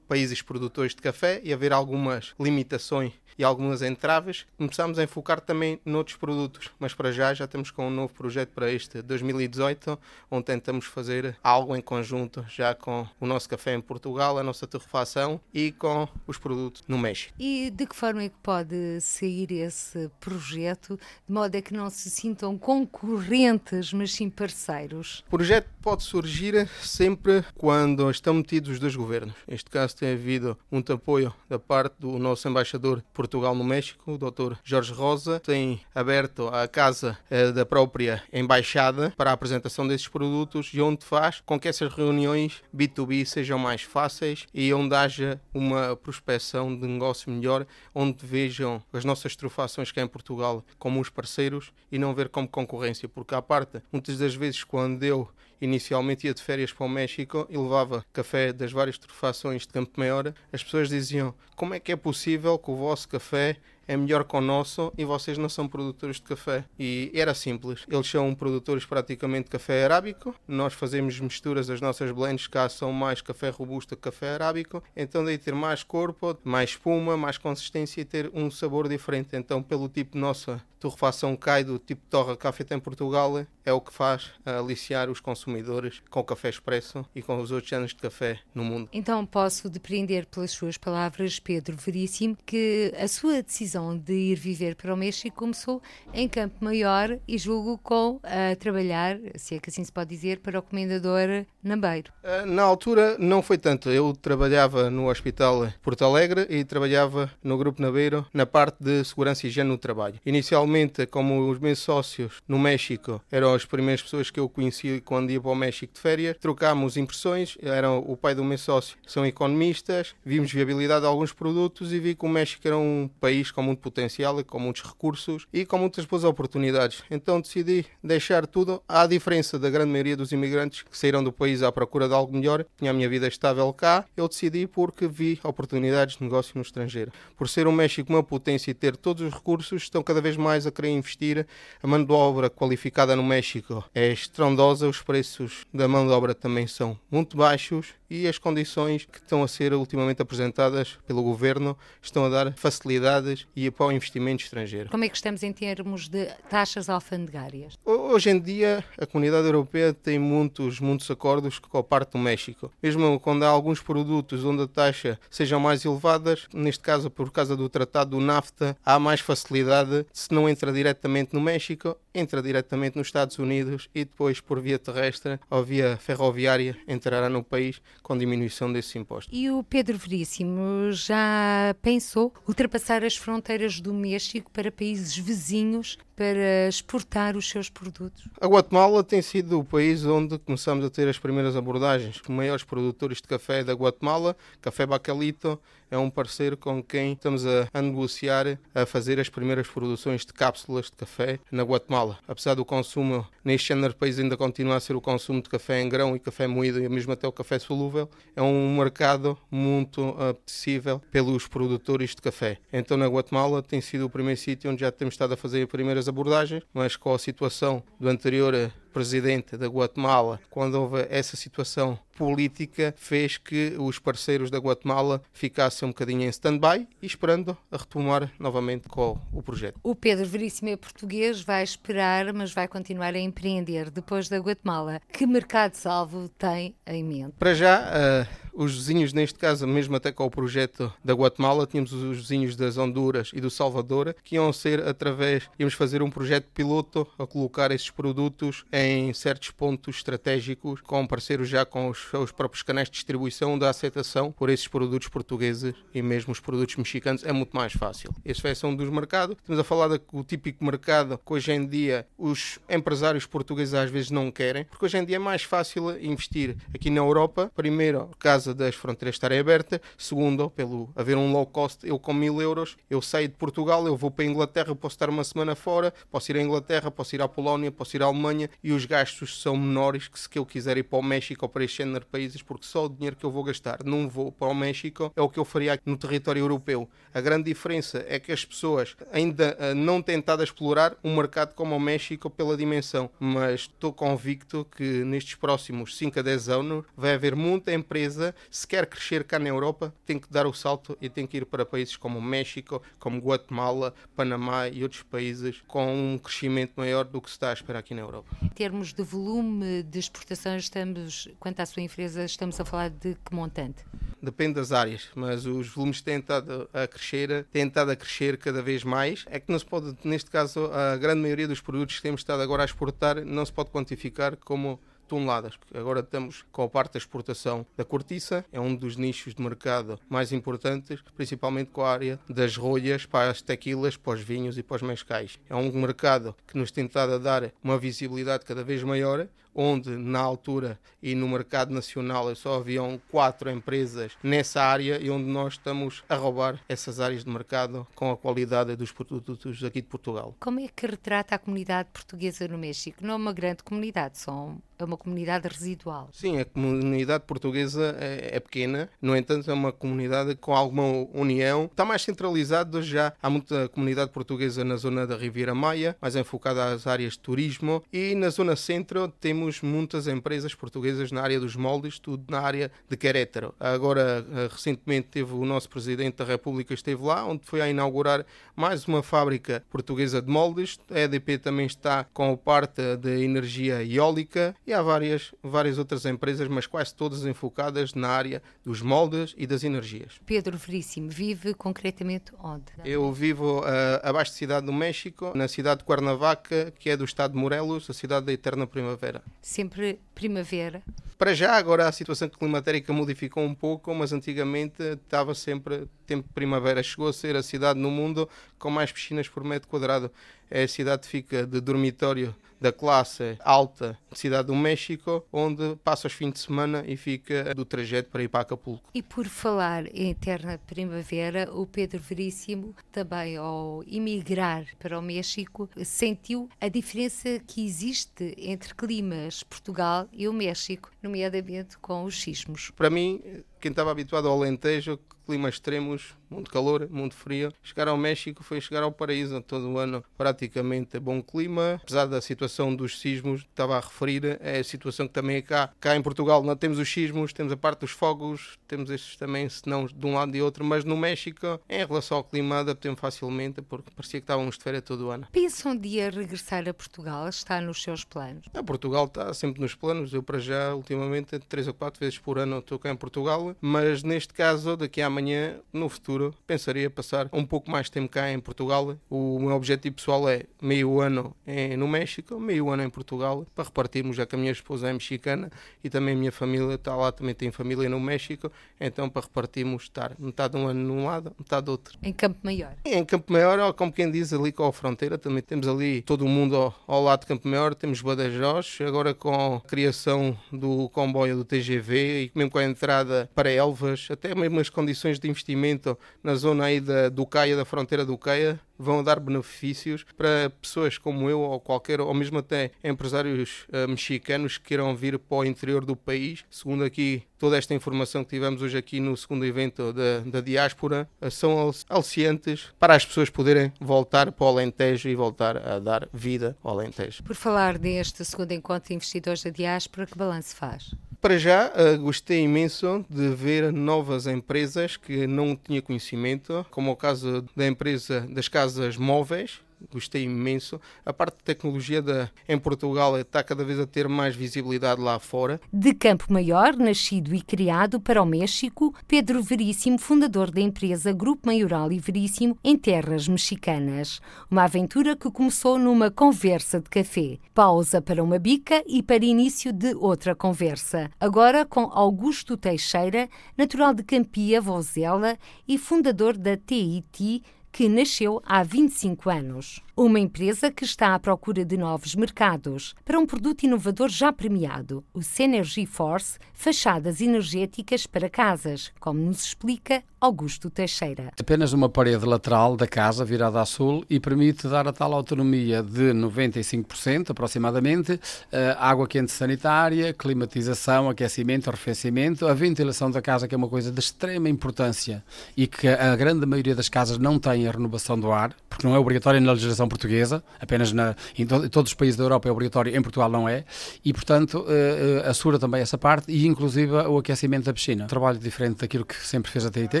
países produtores de café e haver algumas limitações e algumas entraves, começamos a enfocar também noutros produtos, mas para já já temos com um novo projeto para este 2018, onde tentamos fazer algo em conjunto já com o nosso café em Portugal, a nossa torrefação e com os produtos no México. E de que forma é que pode sair esse projeto, de modo a que não se sintam concorrentes, mas sim parceiros? O projeto pode surgir sempre quando estão metidos os dois governos. Neste caso tem havido muito apoio da parte do nosso embaixador Portugal no México, o Dr. Jorge Rosa, tem aberto a casa eh, da própria embaixada para a apresentação desses produtos e onde faz com que essas reuniões B2B sejam mais fáceis e onde haja uma prospecção de negócio melhor, onde vejam as nossas trofações que é em Portugal como os parceiros e não ver como concorrência, porque à parte, muitas das vezes quando eu inicialmente ia de férias para o México e levava café das várias torrefações de Campo Maior, as pessoas diziam como é que é possível que o vosso café é melhor que o nosso e vocês não são produtores de café. E era simples. Eles são produtores praticamente de café arábico. Nós fazemos misturas, as nossas blends cá são mais café robusto que café arábico. Então daí ter mais corpo, mais espuma, mais consistência e ter um sabor diferente. Então pelo tipo nossa torrefação cai do tipo torra café tem em Portugal é o que faz aliciar os consumidores com o café expresso e com os outros anos de café no mundo. Então posso depreender pelas suas palavras, Pedro Veríssimo, que a sua decisão de ir viver para o México começou em Campo Maior e julgo com a trabalhar, se é que assim se pode dizer, para o comendador Nambeiro. Ah, na altura não foi tanto. Eu trabalhava no Hospital Porto Alegre e trabalhava no Grupo Nabeiro na parte de segurança e higiene no trabalho. Inicialmente como os meus sócios no México eram as primeiras pessoas que eu conheci quando ia para o México de férias, trocámos impressões. Eram o pai do meu sócio, são economistas, vimos viabilidade de alguns produtos e vi que o México era um país com muito potencial e com muitos recursos e com muitas boas oportunidades. Então decidi deixar tudo, à diferença da grande maioria dos imigrantes que saíram do país à procura de algo melhor. Tinha a minha vida estável cá, eu decidi porque vi oportunidades de negócio no estrangeiro. Por ser o México uma potência e ter todos os recursos, estão cada vez mais a querer investir. A mão de obra qualificada no México é estrondosa, os preços da mão de obra também são muito baixos e as condições que estão a ser ultimamente apresentadas pelo governo estão a dar facilidades e para o investimento estrangeiro. Como é que estamos em termos de taxas alfandegárias? Hoje em dia, a comunidade europeia tem muitos, muitos acordos com a parte do México. Mesmo quando há alguns produtos onde a taxa sejam mais elevadas, neste caso por causa do tratado do NAFTA, há mais facilidade se não entra diretamente no México, entra diretamente nos Estados Unidos e depois por via terrestre ou via ferroviária entrará no país com diminuição desse imposto. E o Pedro Veríssimo já pensou ultrapassar as fronteiras do México para países vizinhos para exportar os seus produtos? A Guatemala tem sido o país onde começamos a ter as primeiras abordagens. Os maiores produtores de café da Guatemala, Café Bacalito, é um parceiro com quem estamos a, negociar a fazer as primeiras produções de cápsulas de café na Guatemala. Apesar do consumo neste género de país ainda continua a ser o consumo de café em grão e café moído e mesmo até o café solúvel, é um mercado muito apetecível pelos produtores de café. Então na Guatemala tem sido o primeiro sítio onde já temos estado a fazer as primeiras abordagens, mas com a situação do anterior presidente da Guatemala, quando houve essa situação política fez que os parceiros da Guatemala ficassem um bocadinho em stand-by e esperando a retomar novamente com o projeto. O Pedro Veríssimo é português, vai esperar, mas vai continuar a empreender depois da Guatemala. Que mercado-salvo tem em mente? Para já, uh, os vizinhos, neste caso, mesmo até com o projeto da Guatemala, tínhamos os vizinhos das Honduras e do Salvador, que iam ser através, íamos fazer um projeto piloto a colocar esses produtos em certos pontos estratégicos, com parceiros já com os seus próprios canais de distribuição da aceitação por esses produtos portugueses e mesmo os produtos mexicanos é muito mais fácil. Esse vai ser um dos mercados. Estamos a falar do típico mercado que hoje em dia os empresários portugueses às vezes não querem, porque hoje em dia é mais fácil investir aqui na Europa, primeiro, caso causa das fronteiras estarem abertas, segundo, pelo haver um low cost, eu com mil euros, eu saio de Portugal, eu vou para a Inglaterra, posso estar uma semana fora, posso ir à Inglaterra, posso ir à Polónia, posso ir à Alemanha e os gastos são menores que se eu quiser ir para o México ou para estes género países, porque só o dinheiro que eu vou gastar num voo para o México é o que eu faria no território europeu. A grande diferença é que as pessoas ainda uh, não tentado explorar um mercado como o México pela dimensão, mas estou convicto que nestes próximos 5 a 10 anos vai haver muita empresa se quer crescer cá na Europa, tem que dar o salto e tem que ir para países como México, como Guatemala, Panamá e outros países com um crescimento maior do que se está a esperar aqui na Europa. Termos de volume de exportações, estamos, quanto à sua empresa, estamos a falar de que montante? Depende das áreas, mas os volumes têm estado a crescer, têm estado a crescer cada vez mais. É que não se pode, neste caso, a grande maioria dos produtos que temos estado agora a exportar não se pode quantificar como toneladas. Agora estamos com a parte da exportação da cortiça, é um dos nichos de mercado mais importantes, principalmente com a área das rolhas para as tequilas, para os vinhos e para os mescais. É um mercado que nos tem tentado a dar uma visibilidade cada vez maior onde na altura e no mercado nacional só haviam quatro empresas nessa área e onde nós estamos a roubar essas áreas de mercado com a qualidade dos produtos aqui de Portugal. Como é que retrata a comunidade portuguesa no México? Não é uma grande comunidade, só é uma comunidade residual. Sim, a comunidade portuguesa é, é pequena, no entanto é uma comunidade com alguma união. Está mais centralizado já. Há muita comunidade portuguesa na zona da Riviera Maia, mais enfocada às áreas de turismo e na zona centro temos temos muitas empresas portuguesas na área dos moldes, tudo na área de Querétaro. Agora, eh, recentemente, teve o nosso Presidente da República esteve lá, onde foi a inaugurar mais uma fábrica portuguesa de moldes. A EDP também está com a parte de energia eólica e há várias, várias outras empresas, mas quase todas enfocadas na área dos moldes e das energias. Pedro Veríssimo vive concretamente onde? Eu vivo uh, abaixo da cidade do México, na cidade de Cuernavaca, que é do estado de Morelos, a cidade da eterna primavera sempre primavera? Para já, agora a situação climatérica modificou um pouco, mas antigamente estava sempre tempo de primavera. Chegou a ser a cidade no mundo com mais piscinas por metro quadrado. É a cidade que fica de dormitório da classe alta cidade do México, onde passa os fins de semana e fica do trajeto para ir para Acapulco. E por falar em eterna primavera, o Pedro Veríssimo também ao emigrar para o México sentiu a diferença que existe entre climas Portugal e o México, nomeadamente com os sismos. Para mim, quem estava habituado ao Alentejo, climas extremos, muito calor, muito frio. Chegar ao México foi chegar ao paraíso. Todo o ano praticamente bom clima. Apesar da situação dos sismos, estava a referir, é a situação que também é cá. Cá em Portugal não temos os sismos, temos a parte dos fogos, temos estes também, se não de um lado e outro, mas no México, em relação ao clima, adaptei-me facilmente porque parecia que estávamos de férias todo o ano. Pensa um dia regressar a Portugal? Está nos seus planos? A Portugal está sempre nos planos. Eu, para já, ultimamente, três ou quatro vezes por ano estou cá em Portugal, mas neste caso, daqui a amanhã, no futuro, pensaria passar um pouco mais tempo cá em Portugal. O meu objetivo pessoal é meio ano no México, meio ano em Portugal, para repartirmos, já que a minha esposa é mexicana e também a minha família está lá, também tem família no México, então para repartirmos, estar metade de um ano num lado, metade do outro. Em Campo Maior? Em Campo Maior, como quem diz, ali com a fronteira, também temos ali todo o mundo ao, ao lado de Campo Maior, temos Badajoz, agora com a criação do comboio do TGV e mesmo com a entrada para para Elvas, até mesmo as condições de investimento na zona aí da, do Caia, da fronteira do Caia, vão dar benefícios para pessoas como eu ou qualquer, ou mesmo até empresários uh, mexicanos que queiram vir para o interior do país. Segundo aqui toda esta informação que tivemos hoje aqui no segundo evento da, da diáspora, uh, são aliciantes para as pessoas poderem voltar para o Alentejo e voltar a dar vida ao Alentejo. Por falar deste segundo encontro de investidores da diáspora, que balanço faz? Para já, uh, gostei imenso de ver novas empresas que não tinha conhecimento, como o caso da empresa das casas móveis, gostei imenso. A parte de tecnologia de, em Portugal está cada vez a ter mais visibilidade lá fora. De Campo Maior, nascido e criado para o México, Pedro Veríssimo, fundador da empresa Grupo Maioral e Veríssimo em terras mexicanas. Uma aventura que começou numa conversa de café. Pausa para uma bica e para início de outra conversa. Agora com Augusto Teixeira, natural de Campia, Vozela e fundador da TIT, que nasceu há 25 anos. Uma empresa que está à procura de novos mercados para um produto inovador já premiado, o Synergy Force, fachadas energéticas para casas, como nos explica Augusto Teixeira. Apenas uma parede lateral da casa virada a sul e permite dar a tal autonomia de 95% aproximadamente, eh, água quente sanitária, climatização, aquecimento, arrefecimento, a ventilação da casa que é uma coisa de extrema importância e que a grande maioria das casas não tem a renovação do ar, porque não é obrigatória na legislação portuguesa, apenas na, em, to, em, todos os países da Europa é obrigatório, em Portugal não é, e portanto uh, assura também essa parte e inclusive o aquecimento da piscina. Um trabalho diferente daquilo que sempre fez a TIT,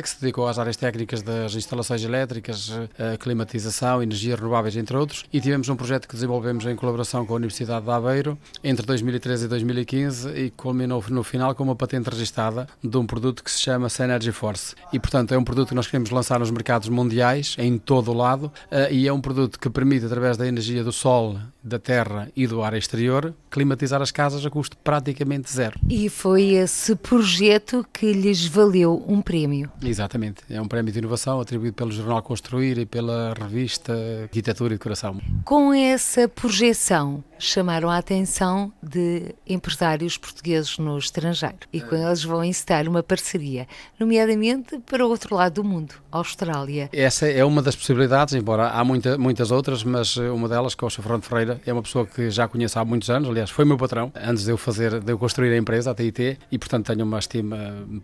que se dedicou às áreas técnicas das instalações elétricas, uh, climatização, energias renováveis, entre outros, e tivemos um projeto que desenvolvemos em colaboração com a Universidade de Aveiro entre 2013 e 2015 e culminou no final com uma patente registada de um produto que se chama Synergy Force. E portanto é um produto que nós queremos lançar nos mercados mundiais, em todo o lado, uh, e é um produto que permite, através da energia do sol, da terra e do ar exterior, climatizar as casas a custo praticamente zero. E foi esse projeto que lhes valeu um prémio. Exatamente. É um prémio de inovação atribuído pelo Jornal Construir e pela revista Arquitetura e Decoração. Com essa projeção, chamaram a atenção de empresários portugueses no estrangeiro e com eles vão incitar uma parceria, nomeadamente para o outro lado do mundo, Austrália. Essa é uma das possibilidades, embora há muita, muitas outras, mas uma delas, que é o Sr. Fernando Ferreira, é uma pessoa que já conheço há muitos anos, aliás, foi meu patrão, antes de eu fazer, de eu construir a empresa, a TIT, e portanto tenho uma estima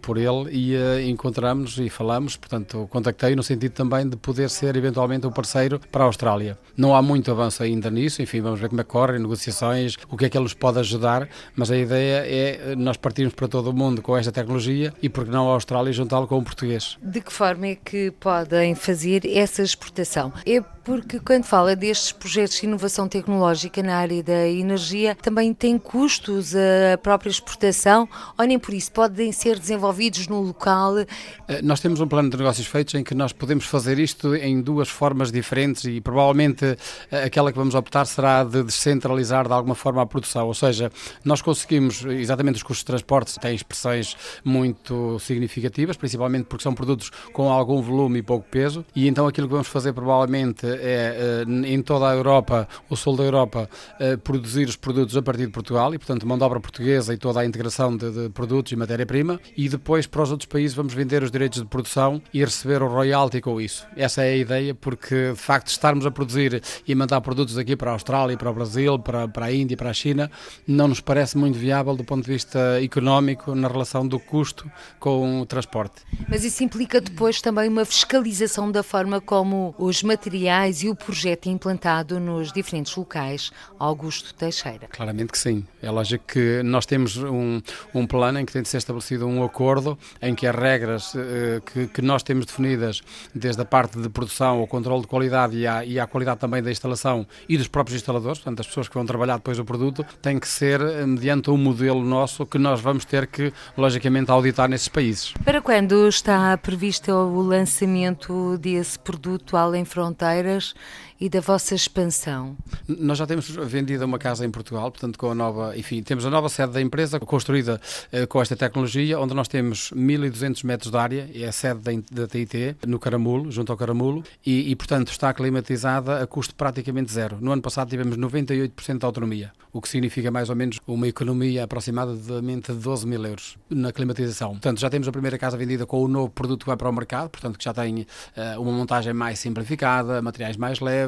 por ele e uh, encontramos falamos, portanto contactei no sentido também de poder ser eventualmente um parceiro para a Austrália. Não há muito avanço ainda nisso, enfim, vamos ver como é que corre, negociações, o que é que ele nos pode ajudar, mas a ideia é nós partirmos para todo o mundo com esta tecnologia e porque não a Austrália juntá-lo com o português. De que forma é que podem fazer essa exportação? É porque quando fala destes projetos de inovação tecnológica na área da energia, também tem custos a própria exportação ou nem por isso podem ser desenvolvidos no local? Eh, nós temos um plano de negócios feito em que nós podemos fazer isto em duas formas diferentes e provavelmente eh, aquela que vamos optar será de descentralizar de alguma forma a produção, ou seja, nós conseguimos, exatamente os custos de transporte têm expressões muito significativas, principalmente porque são produtos com algum volume e pouco peso, e então aquilo que vamos fazer provavelmente é, eh, em toda a Europa, o sul da Europa, eh, produzir os produtos a partir de Portugal e, portanto, mão de obra portuguesa e toda a integração de, de produtos e matéria-prima. E depois, para os outros países, vamos vender os direitos de produção e receber o royalty com isso. Essa é a ideia, porque, de facto, estarmos a produzir e mandar produtos aqui para a Austrália, para o Brasil, para, para a Índia, para a China, não nos parece muito viável do ponto de vista económico na relação do custo com o transporte. Mas isso implica depois também uma fiscalização da forma como os materiais e o projeto implantado nos diferentes locais, Augusto Teixeira? Claramente que sim. É lógico que nós temos um, um plano em que tem de ser estabelecido um acordo em que as regras uh, que, que, nós temos definidas, desde a parte de produção, o controle de qualidade e a, e a qualidade também da instalação e dos próprios instaladores, portanto, as pessoas que vão trabalhar depois o produto, tem que ser eh, mediante um modelo nosso que nós vamos ter que, logicamente, auditar nesses países. Para quando está previsto o lançamento desse produto além fronteiras? E da vossa expansão? Nós já temos vendido uma casa em Portugal, portanto, com a nova, enfim, temos a nova sede da empresa construída eh, com esta tecnologia, onde nós temos 1200 metros de área, é a sede da, da TIT, no Caramulo, junto ao Caramulo, e, e, portanto está climatizada a custo praticamente zero. No ano passado tivemos 98% de autonomia, o que significa mais ou menos uma economia aproximadamente de 12 mil euros na climatização. Portanto, já temos a primeira casa vendida com o novo produto que vai para o mercado, portanto, que já tem uh, uma montagem mais simplificada, materiais mais leves.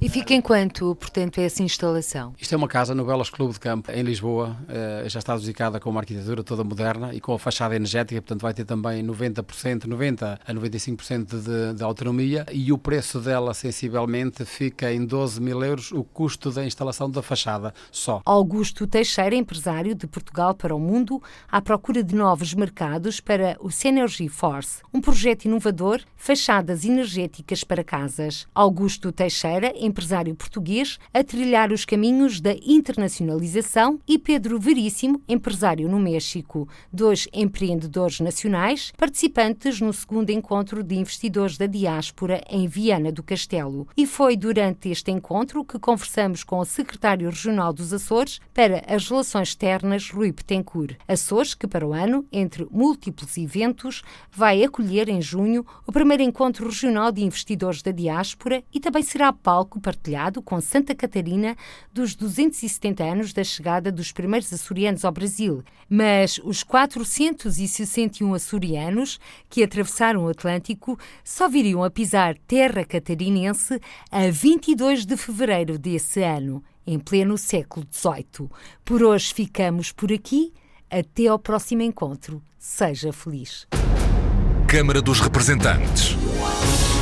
E fica em quanto, portanto, é essa instalação? Isto é uma casa no Belas Clube de Campo, em Lisboa, uh, já está dedicada com uma arquitetura toda moderna e com a fachada energética, portanto, vai ter também 90%, 90% a 95% de, de autonomia e o preço dela, sensivelmente, fica em 12 mil euros o custo da instalação da fachada só. Augusto Teixeira, empresário de Portugal para o mundo, à procura de novos mercados para o Synergy Force, um projeto inovador, fachadas energéticas para casas. Augusto Teixeira, empresário português, a trilhar os caminhos da internacionalização e Pedro Veríssimo, empresário no México, dois empreendedores nacionais, participantes no segundo encontro de investidores da diáspora em Viana do Castelo. E foi durante este encontro que conversamos com o secretário regional dos Açores para as relações externas, Rui Petencourt. Açores, que para o ano, entre múltiplos eventos, vai acolher em junho o primeiro encontro regional de investidores da diáspora e também será palco partilhado com Santa Catarina dos 270 anos da chegada dos primeiros açorianos ao Brasil. Mas os 461 açorianos que atravessaram o Atlântico só viriam a pisar terra catarinense a 22 de fevereiro desse ano, em pleno século XVIII. Por hoje ficamos por aqui. Até ao próximo encontro. Seja feliz. Câmara dos Representantes.